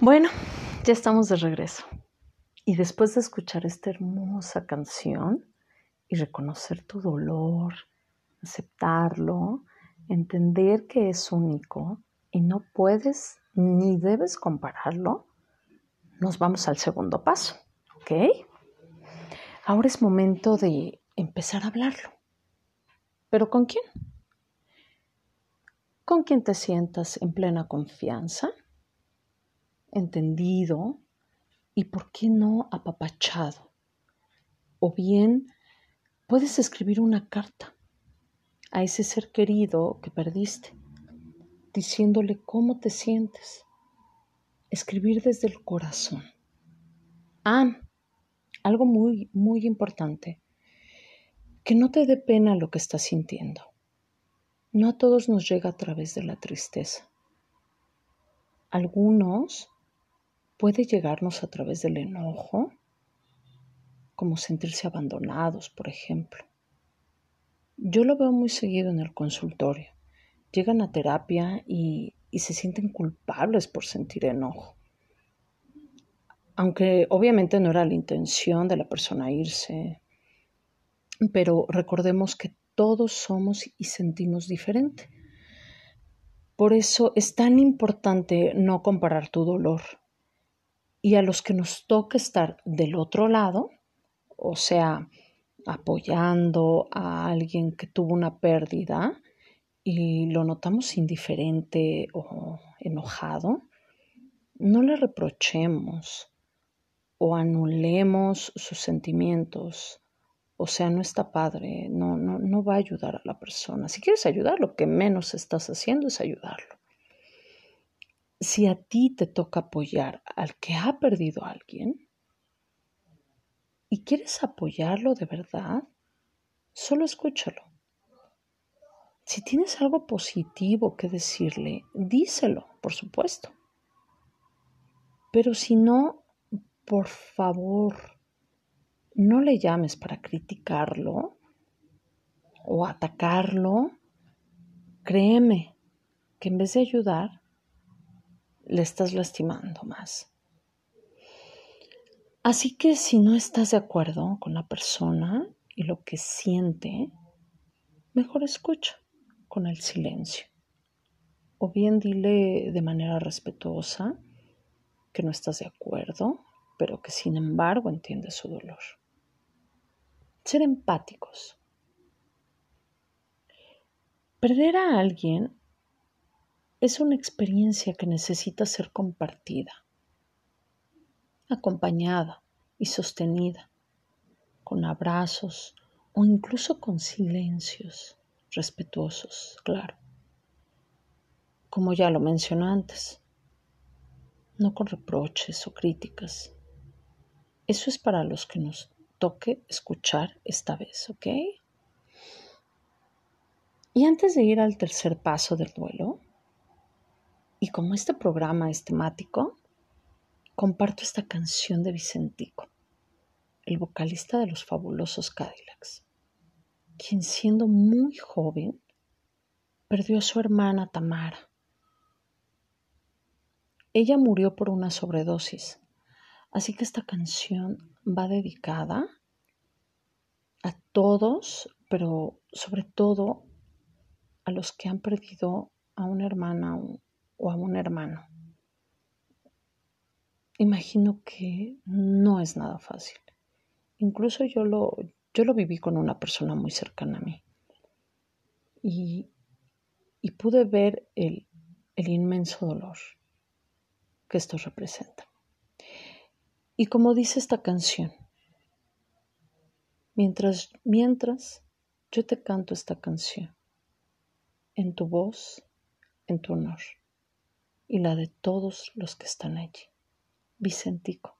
Bueno, ya estamos de regreso. Y después de escuchar esta hermosa canción y reconocer tu dolor, aceptarlo, entender que es único y no puedes ni debes compararlo, nos vamos al segundo paso, ¿ok? Ahora es momento de empezar a hablarlo. ¿Pero con quién? Con quien te sientas en plena confianza entendido y, ¿por qué no, apapachado? O bien puedes escribir una carta a ese ser querido que perdiste, diciéndole cómo te sientes. Escribir desde el corazón. Ah, algo muy, muy importante. Que no te dé pena lo que estás sintiendo. No a todos nos llega a través de la tristeza. Algunos puede llegarnos a través del enojo, como sentirse abandonados, por ejemplo. Yo lo veo muy seguido en el consultorio. Llegan a terapia y, y se sienten culpables por sentir enojo. Aunque obviamente no era la intención de la persona irse, pero recordemos que todos somos y sentimos diferente. Por eso es tan importante no comparar tu dolor y a los que nos toca estar del otro lado, o sea, apoyando a alguien que tuvo una pérdida y lo notamos indiferente o enojado, no le reprochemos o anulemos sus sentimientos. O sea, no está padre, no, no, no va a ayudar a la persona. Si quieres ayudar, lo que menos estás haciendo es ayudarlo si a ti te toca apoyar al que ha perdido a alguien y quieres apoyarlo de verdad, solo escúchalo. Si tienes algo positivo que decirle, díselo, por supuesto. Pero si no, por favor, no le llames para criticarlo o atacarlo. Créeme que en vez de ayudar, le estás lastimando más. Así que si no estás de acuerdo con la persona y lo que siente, mejor escucha con el silencio. O bien dile de manera respetuosa que no estás de acuerdo, pero que sin embargo entiendes su dolor. Ser empáticos. Perder a alguien es una experiencia que necesita ser compartida, acompañada y sostenida, con abrazos o incluso con silencios respetuosos, claro. Como ya lo mencioné antes, no con reproches o críticas. Eso es para los que nos toque escuchar esta vez, ¿ok? Y antes de ir al tercer paso del duelo, y como este programa es temático, comparto esta canción de Vicentico, el vocalista de los fabulosos Cadillacs, quien siendo muy joven perdió a su hermana Tamara. Ella murió por una sobredosis, así que esta canción va dedicada a todos, pero sobre todo a los que han perdido a una hermana, o a un hermano. Imagino que no es nada fácil. Incluso yo lo, yo lo viví con una persona muy cercana a mí. Y, y pude ver el, el inmenso dolor que esto representa. Y como dice esta canción, mientras, mientras yo te canto esta canción, en tu voz, en tu honor y la de todos los que están allí. Vicentico.